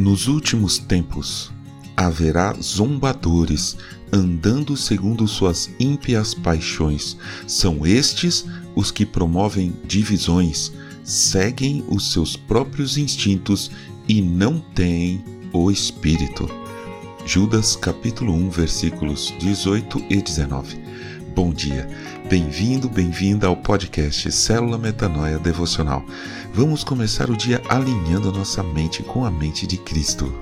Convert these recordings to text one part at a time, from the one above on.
Nos últimos tempos haverá zombadores, andando segundo suas ímpias paixões. São estes os que promovem divisões, seguem os seus próprios instintos e não têm o Espírito. Judas capítulo 1, versículos 18 e 19. Bom dia, bem-vindo, bem-vinda ao podcast Célula Metanoia Devocional. Vamos começar o dia alinhando nossa mente com a mente de Cristo.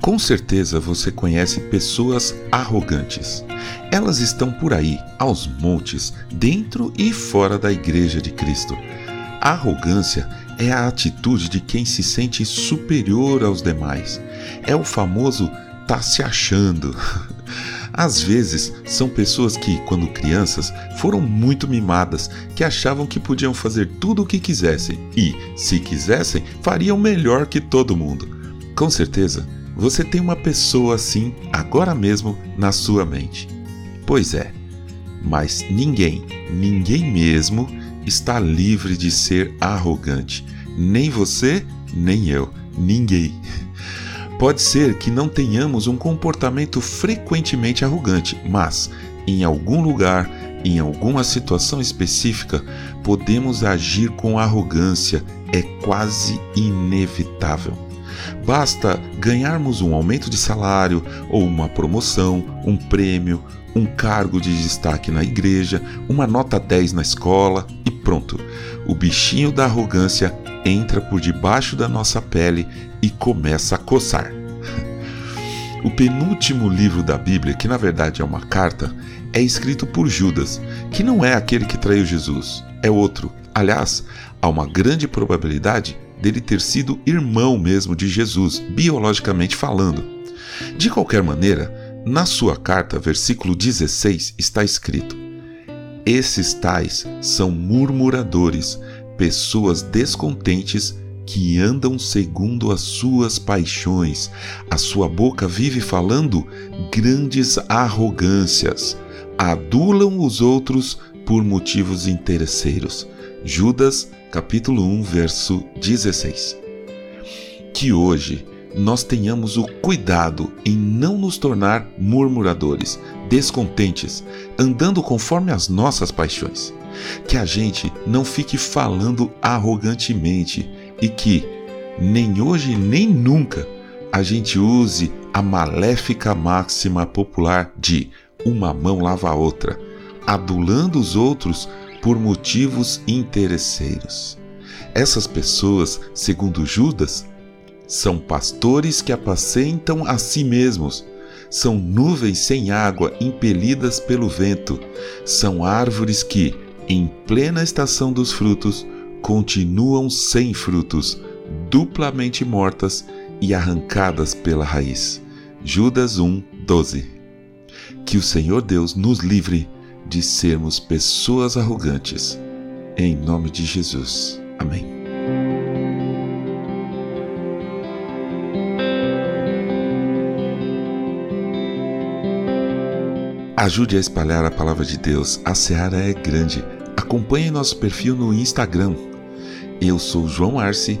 Com certeza você conhece pessoas arrogantes. Elas estão por aí, aos montes, dentro e fora da Igreja de Cristo. A arrogância é a atitude de quem se sente superior aos demais. É o famoso tá se achando. Às vezes, são pessoas que, quando crianças, foram muito mimadas, que achavam que podiam fazer tudo o que quisessem e, se quisessem, fariam melhor que todo mundo. Com certeza, você tem uma pessoa assim agora mesmo na sua mente. Pois é, mas ninguém, ninguém mesmo, está livre de ser arrogante. Nem você, nem eu, ninguém. Pode ser que não tenhamos um comportamento frequentemente arrogante, mas em algum lugar, em alguma situação específica, podemos agir com arrogância, é quase inevitável. Basta ganharmos um aumento de salário, ou uma promoção, um prêmio, um cargo de destaque na igreja, uma nota 10 na escola e pronto. O bichinho da arrogância entra por debaixo da nossa pele e começa a coçar. O penúltimo livro da Bíblia, que na verdade é uma carta, é escrito por Judas, que não é aquele que traiu Jesus, é outro. Aliás, há uma grande probabilidade dele ter sido irmão mesmo de Jesus, biologicamente falando. De qualquer maneira, na sua carta, versículo 16, está escrito: Esses tais são murmuradores, pessoas descontentes que andam segundo as suas paixões. A sua boca vive falando grandes arrogâncias. Adulam os outros por motivos interesseiros. Judas, capítulo 1, verso 16. Que hoje nós tenhamos o cuidado em não nos tornar murmuradores, descontentes, andando conforme as nossas paixões. Que a gente não fique falando arrogantemente e que, nem hoje nem nunca, a gente use a maléfica máxima popular de uma mão lava a outra, adulando os outros por motivos interesseiros. Essas pessoas, segundo Judas, são pastores que apacentam a si mesmos. São nuvens sem água impelidas pelo vento. São árvores que, em plena estação dos frutos, continuam sem frutos, duplamente mortas e arrancadas pela raiz. Judas 1, 12. Que o Senhor Deus nos livre de sermos pessoas arrogantes. Em nome de Jesus. Amém. Ajude a espalhar a palavra de Deus. A seara é grande. Acompanhe nosso perfil no Instagram. Eu sou João Arce